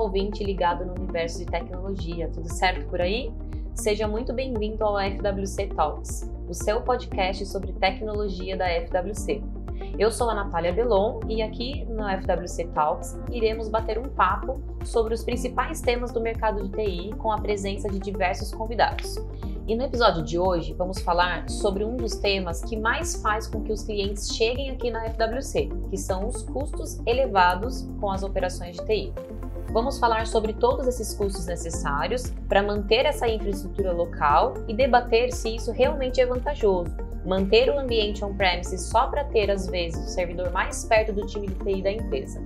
ouvinte ligado no universo de tecnologia. Tudo certo por aí? Seja muito bem-vindo ao FWC Talks, o seu podcast sobre tecnologia da FWC. Eu sou a Natália Belon e aqui no FWC Talks iremos bater um papo sobre os principais temas do mercado de TI com a presença de diversos convidados. E no episódio de hoje vamos falar sobre um dos temas que mais faz com que os clientes cheguem aqui na FWC, que são os custos elevados com as operações de TI. Vamos falar sobre todos esses custos necessários para manter essa infraestrutura local e debater se isso realmente é vantajoso. Manter o ambiente on-premise só para ter, às vezes, o servidor mais perto do time de TI da empresa.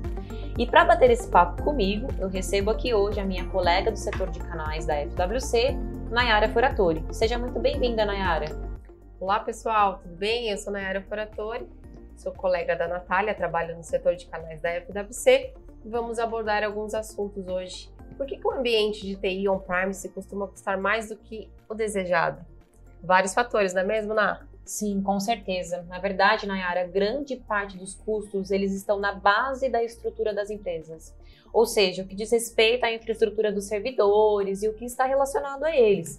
E para bater esse papo comigo, eu recebo aqui hoje a minha colega do setor de canais da FWC, Nayara Foratori. Seja muito bem-vinda, Nayara. Olá, pessoal, tudo bem? Eu sou Nayara Foratori, sou colega da Natália, trabalho no setor de canais da FWC vamos abordar alguns assuntos hoje. Por que, que o ambiente de TI on-premise costuma custar mais do que o desejado? Vários fatores, não é mesmo, Ná? Sim, com certeza. Na verdade, Nayara, grande parte dos custos eles estão na base da estrutura das empresas. Ou seja, o que diz respeito à infraestrutura dos servidores e o que está relacionado a eles.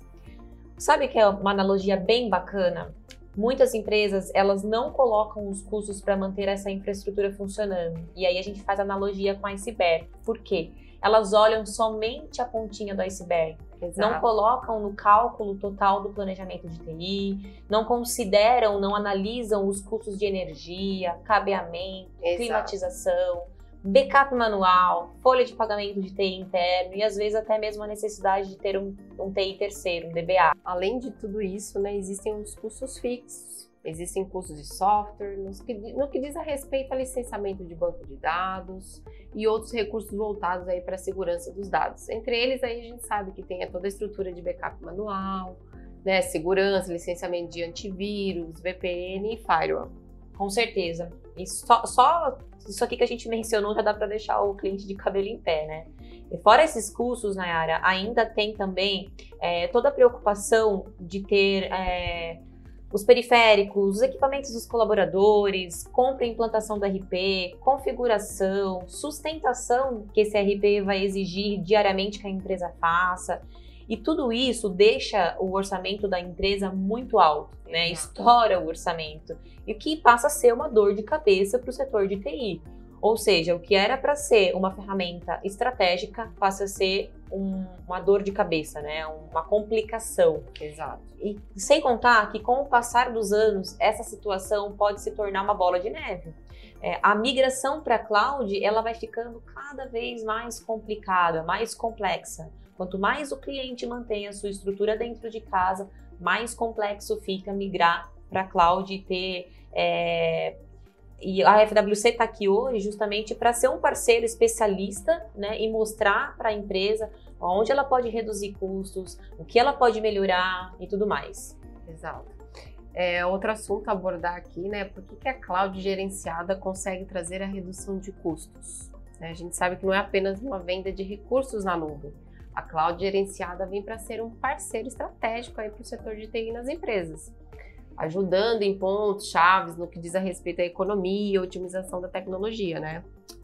Sabe que é uma analogia bem bacana? Muitas empresas, elas não colocam os custos para manter essa infraestrutura funcionando. E aí a gente faz analogia com iceberg. Por quê? Elas olham somente a pontinha do iceberg. Exato. Não colocam no cálculo total do planejamento de TI, não consideram, não analisam os custos de energia, cabeamento, Exato. climatização, backup manual, folha de pagamento de TI interno e às vezes até mesmo a necessidade de ter um, um TI terceiro, um DBA. Além de tudo isso, né, existem os custos fixos, existem custos de software, no que, no que diz a respeito a licenciamento de banco de dados e outros recursos voltados aí para a segurança dos dados. Entre eles aí a gente sabe que tem toda a estrutura de backup manual, né, segurança, licenciamento de antivírus, VPN e firewall. Com certeza. E só, só isso aqui que a gente mencionou já dá para deixar o cliente de cabelo em pé, né? E fora esses custos, Nayara, ainda tem também é, toda a preocupação de ter é, os periféricos, os equipamentos dos colaboradores, compra e implantação do RP, configuração, sustentação que esse RP vai exigir diariamente que a empresa faça. E tudo isso deixa o orçamento da empresa muito alto, né? Estoura o orçamento. E o que passa a ser uma dor de cabeça para o setor de TI. Ou seja, o que era para ser uma ferramenta estratégica passa a ser um, uma dor de cabeça, né? Uma complicação. Exato. E sem contar que com o passar dos anos, essa situação pode se tornar uma bola de neve. É, a migração para a cloud ela vai ficando cada vez mais complicada, mais complexa. Quanto mais o cliente mantém a sua estrutura dentro de casa, mais complexo fica migrar para cloud e ter. É, e a FWC está aqui hoje justamente para ser um parceiro especialista né, e mostrar para a empresa onde ela pode reduzir custos, o que ela pode melhorar e tudo mais. Exato. É, outro assunto a abordar aqui, né? Por que, que a cloud gerenciada consegue trazer a redução de custos? É, a gente sabe que não é apenas uma venda de recursos na nuvem, a cloud gerenciada vem para ser um parceiro estratégico para o setor de TI nas empresas, ajudando em pontos chaves no que diz a respeito à economia e otimização da tecnologia, né?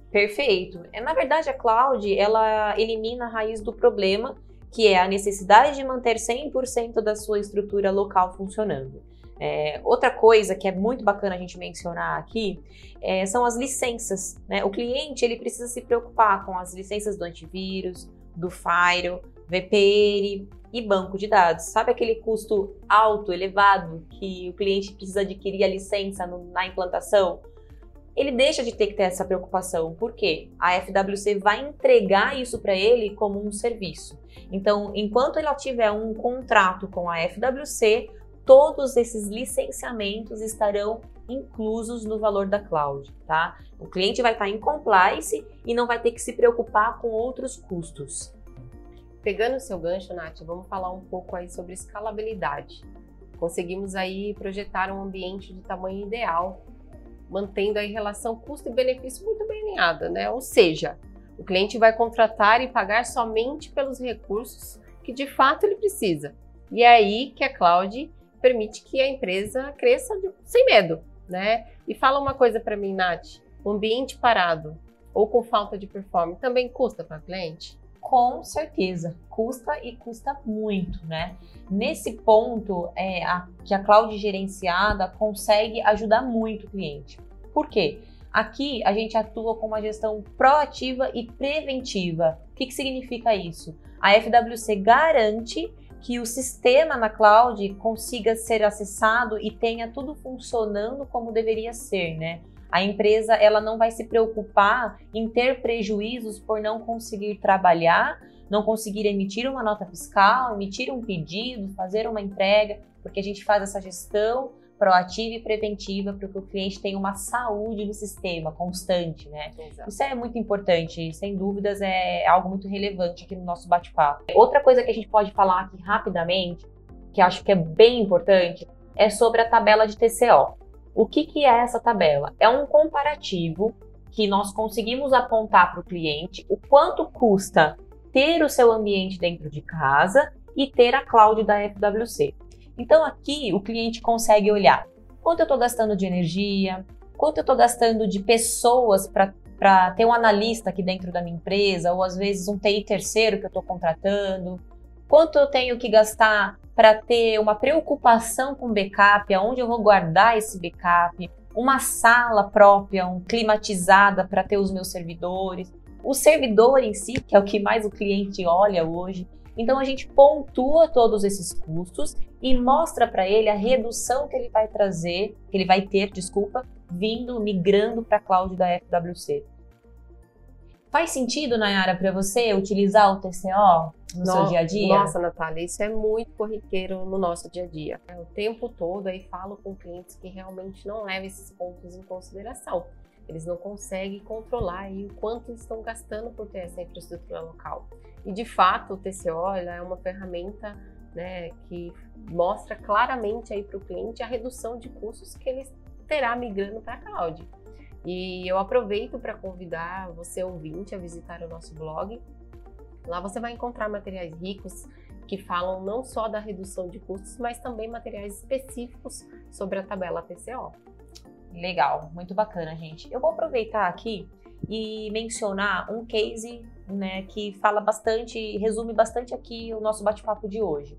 Perfeito. É, na verdade, a cloud, ela elimina a raiz do problema, que é a necessidade de manter 100% da sua estrutura local funcionando. É, outra coisa que é muito bacana a gente mencionar aqui é, são as licenças. Né? O cliente ele precisa se preocupar com as licenças do antivírus, do Fire, VPN e banco de dados. Sabe aquele custo alto, elevado, que o cliente precisa adquirir a licença no, na implantação? Ele deixa de ter que ter essa preocupação, porque a FWC vai entregar isso para ele como um serviço. Então, enquanto ele tiver um contrato com a FWC, todos esses licenciamentos estarão inclusos no valor da cloud, tá? O cliente vai estar em compliance e não vai ter que se preocupar com outros custos. Pegando o seu gancho, Nath, vamos falar um pouco aí sobre escalabilidade. Conseguimos aí projetar um ambiente de tamanho ideal, mantendo aí relação custo e benefício muito bem alinhada, né? Ou seja, o cliente vai contratar e pagar somente pelos recursos que de fato ele precisa. E é aí que a cloud permite que a empresa cresça sem medo, né? E fala uma coisa para mim, Nath, o ambiente parado ou com falta de performance também custa para o cliente? Com certeza, custa e custa muito, né? Nesse ponto, é, a, que a cloud gerenciada consegue ajudar muito o cliente. Por quê? Aqui a gente atua com uma gestão proativa e preventiva. O que, que significa isso? A FWC garante que o sistema na cloud consiga ser acessado e tenha tudo funcionando como deveria ser, né? A empresa ela não vai se preocupar em ter prejuízos por não conseguir trabalhar, não conseguir emitir uma nota fiscal, emitir um pedido, fazer uma entrega, porque a gente faz essa gestão proativa e preventiva para que o cliente tenha uma saúde no sistema constante, né? Exato. Isso é muito importante, sem dúvidas é algo muito relevante aqui no nosso bate-papo. Outra coisa que a gente pode falar aqui rapidamente, que acho que é bem importante, é sobre a tabela de TCO. O que, que é essa tabela? É um comparativo que nós conseguimos apontar para o cliente o quanto custa ter o seu ambiente dentro de casa e ter a cloud da FWC. Então aqui o cliente consegue olhar quanto eu estou gastando de energia, quanto eu estou gastando de pessoas para ter um analista aqui dentro da minha empresa, ou às vezes um TI terceiro que eu estou contratando, quanto eu tenho que gastar para ter uma preocupação com backup, aonde eu vou guardar esse backup, uma sala própria, um climatizada para ter os meus servidores, o servidor em si, que é o que mais o cliente olha hoje. Então a gente pontua todos esses custos e mostra para ele a redução que ele vai trazer, que ele vai ter, desculpa, vindo migrando para a cloud da FWC. Faz sentido, Nayara, para você utilizar o TCO no, no seu dia a dia? Nossa, Natália, isso é muito corriqueiro no nosso dia a dia. O tempo todo aí falo com clientes que realmente não levam esses pontos em consideração. Eles não conseguem controlar aí o quanto estão gastando por ter essa infraestrutura local. E de fato, o TCO é uma ferramenta né, que mostra claramente aí para o cliente a redução de custos que ele terá migrando para a cloud. E eu aproveito para convidar você ouvinte a visitar o nosso blog. Lá você vai encontrar materiais ricos que falam não só da redução de custos, mas também materiais específicos sobre a tabela TCO. Legal, muito bacana, gente. Eu vou aproveitar aqui e mencionar um case né, que fala bastante, resume bastante aqui o nosso bate-papo de hoje.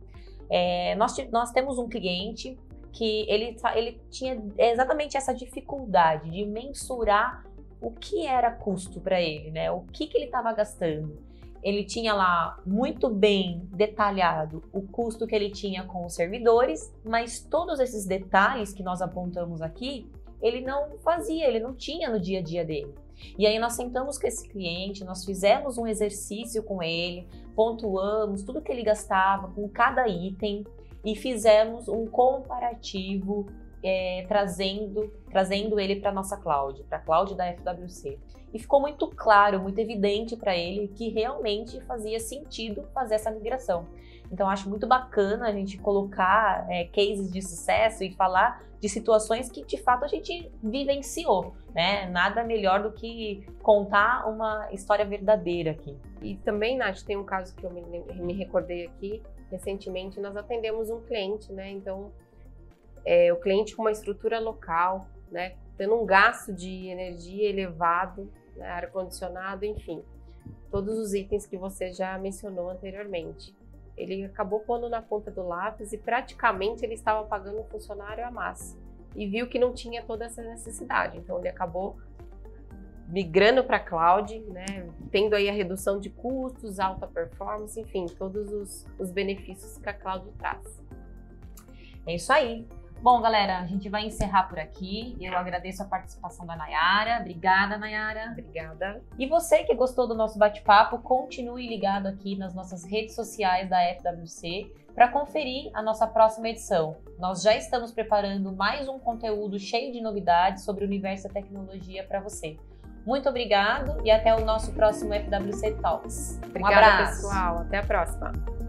É, nós, nós temos um cliente que ele, ele tinha exatamente essa dificuldade de mensurar o que era custo para ele, né? O que, que ele estava gastando. Ele tinha lá muito bem detalhado o custo que ele tinha com os servidores, mas todos esses detalhes que nós apontamos aqui, ele não fazia, ele não tinha no dia a dia dele. E aí nós sentamos com esse cliente, nós fizemos um exercício com ele, pontuamos tudo que ele gastava com cada item e fizemos um comparativo é, trazendo, trazendo ele para nossa cloud, para a cloud da FWC. E ficou muito claro, muito evidente para ele que realmente fazia sentido fazer essa migração. Então, acho muito bacana a gente colocar é, cases de sucesso e falar de situações que de fato a gente vivenciou, né? Nada melhor do que contar uma história verdadeira aqui. E também, Nath, tem um caso que eu me, me recordei aqui. Recentemente, nós atendemos um cliente, né? Então, é, o cliente com uma estrutura local, né? Tendo um gasto de energia elevado, né? ar-condicionado, enfim. Todos os itens que você já mencionou anteriormente ele acabou pondo na ponta do lápis e praticamente ele estava pagando um funcionário a mais e viu que não tinha toda essa necessidade. Então ele acabou migrando para cloud, né, tendo aí a redução de custos, alta performance, enfim, todos os, os benefícios que a cloud traz. É isso aí. Bom, galera, a gente vai encerrar por aqui. Eu agradeço a participação da Nayara. Obrigada, Nayara. Obrigada. E você que gostou do nosso bate-papo, continue ligado aqui nas nossas redes sociais da FWC para conferir a nossa próxima edição. Nós já estamos preparando mais um conteúdo cheio de novidades sobre o universo da tecnologia para você. Muito obrigado e até o nosso próximo FWC Talks. Obrigada, um abraço. pessoal. Até a próxima.